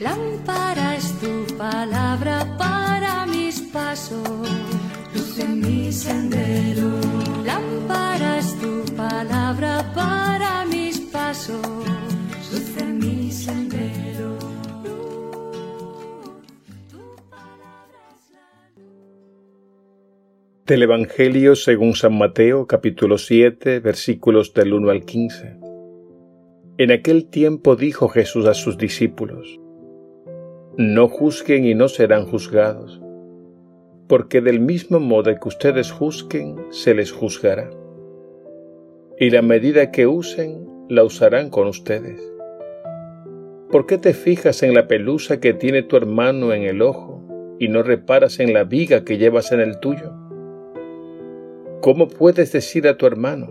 Lámpara es tu palabra para mis pasos, luz en mi sendero. Lámpara es tu palabra para mis pasos, luz en mi sendero. Del Evangelio según San Mateo capítulo 7 versículos del 1 al 15. En aquel tiempo dijo Jesús a sus discípulos, No juzguen y no serán juzgados, porque del mismo modo que ustedes juzguen, se les juzgará. Y la medida que usen, la usarán con ustedes. ¿Por qué te fijas en la pelusa que tiene tu hermano en el ojo y no reparas en la viga que llevas en el tuyo? ¿Cómo puedes decir a tu hermano,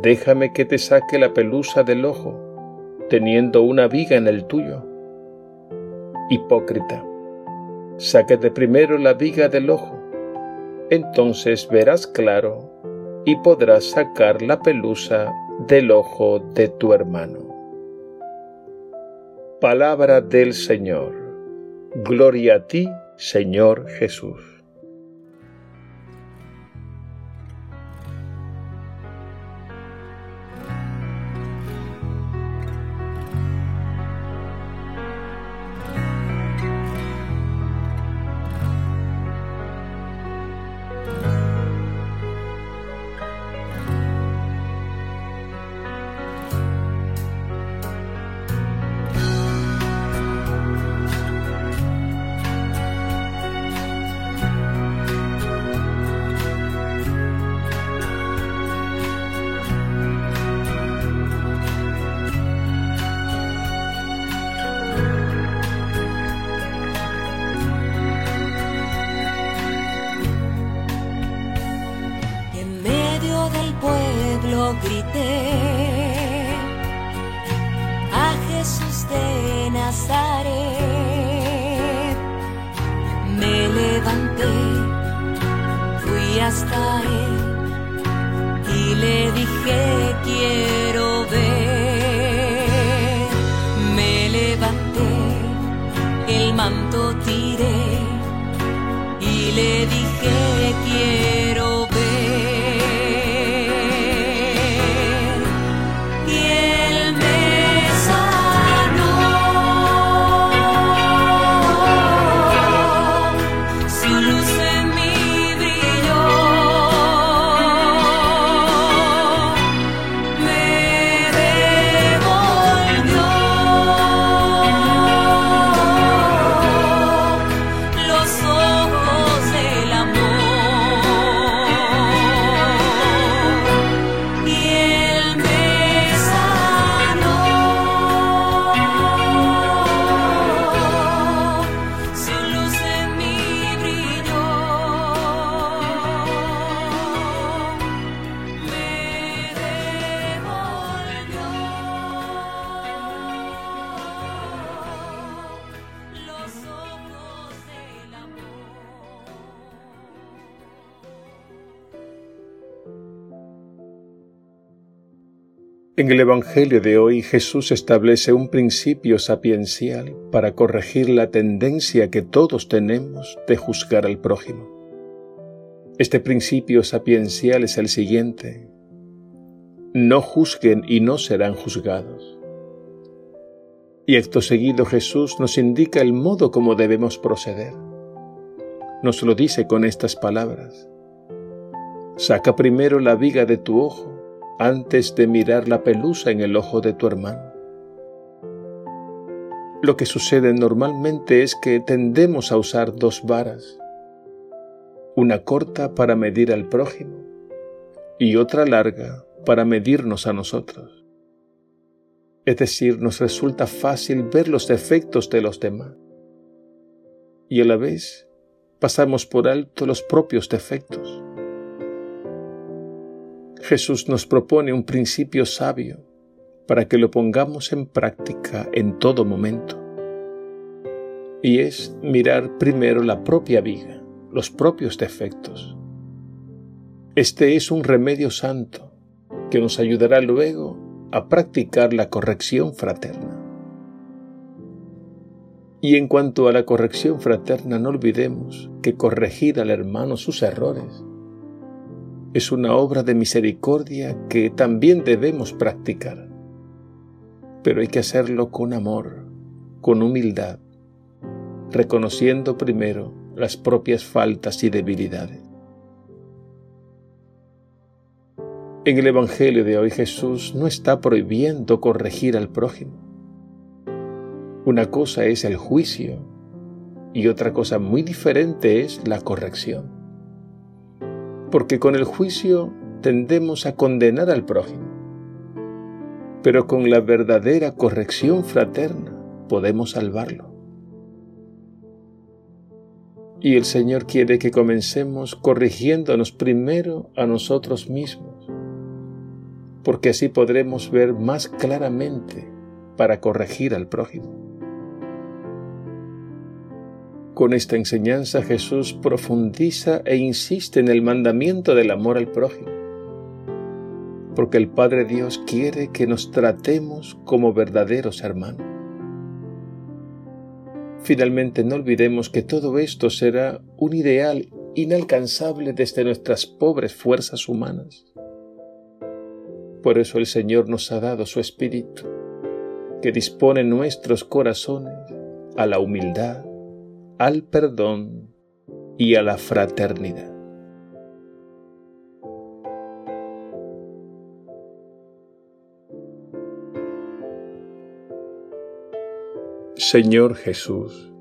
déjame que te saque la pelusa del ojo, teniendo una viga en el tuyo? Hipócrita, sáquete primero la viga del ojo, entonces verás claro y podrás sacar la pelusa del ojo de tu hermano. Palabra del Señor. Gloria a ti, Señor Jesús. Grité a Jesús de Nazaret. Me levanté, fui hasta él y le dije quiero ver. Me levanté, el manto tiré y le dije En el Evangelio de hoy Jesús establece un principio sapiencial para corregir la tendencia que todos tenemos de juzgar al prójimo. Este principio sapiencial es el siguiente. No juzguen y no serán juzgados. Y acto seguido Jesús nos indica el modo como debemos proceder. Nos lo dice con estas palabras. Saca primero la viga de tu ojo antes de mirar la pelusa en el ojo de tu hermano. Lo que sucede normalmente es que tendemos a usar dos varas, una corta para medir al prójimo y otra larga para medirnos a nosotros. Es decir, nos resulta fácil ver los defectos de los demás y a la vez pasamos por alto los propios defectos. Jesús nos propone un principio sabio para que lo pongamos en práctica en todo momento. Y es mirar primero la propia viga, los propios defectos. Este es un remedio santo que nos ayudará luego a practicar la corrección fraterna. Y en cuanto a la corrección fraterna, no olvidemos que corregir al hermano sus errores es una obra de misericordia que también debemos practicar. Pero hay que hacerlo con amor, con humildad, reconociendo primero las propias faltas y debilidades. En el Evangelio de hoy Jesús no está prohibiendo corregir al prójimo. Una cosa es el juicio y otra cosa muy diferente es la corrección. Porque con el juicio tendemos a condenar al prójimo, pero con la verdadera corrección fraterna podemos salvarlo. Y el Señor quiere que comencemos corrigiéndonos primero a nosotros mismos, porque así podremos ver más claramente para corregir al prójimo. Con esta enseñanza Jesús profundiza e insiste en el mandamiento del amor al prójimo, porque el Padre Dios quiere que nos tratemos como verdaderos hermanos. Finalmente no olvidemos que todo esto será un ideal inalcanzable desde nuestras pobres fuerzas humanas. Por eso el Señor nos ha dado su Espíritu, que dispone nuestros corazones a la humildad, al perdón y a la fraternidad. Señor Jesús,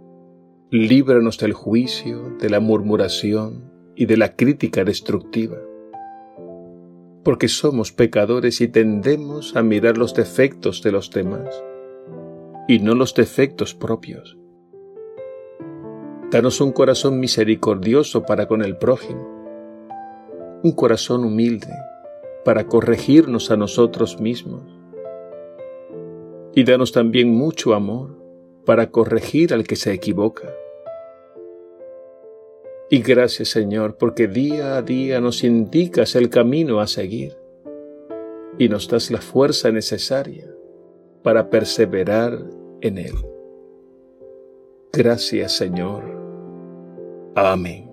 líbranos del juicio, de la murmuración y de la crítica destructiva, porque somos pecadores y tendemos a mirar los defectos de los demás y no los defectos propios. Danos un corazón misericordioso para con el prójimo, un corazón humilde para corregirnos a nosotros mismos. Y danos también mucho amor para corregir al que se equivoca. Y gracias Señor, porque día a día nos indicas el camino a seguir y nos das la fuerza necesaria para perseverar en él. Gracias Señor. Amém.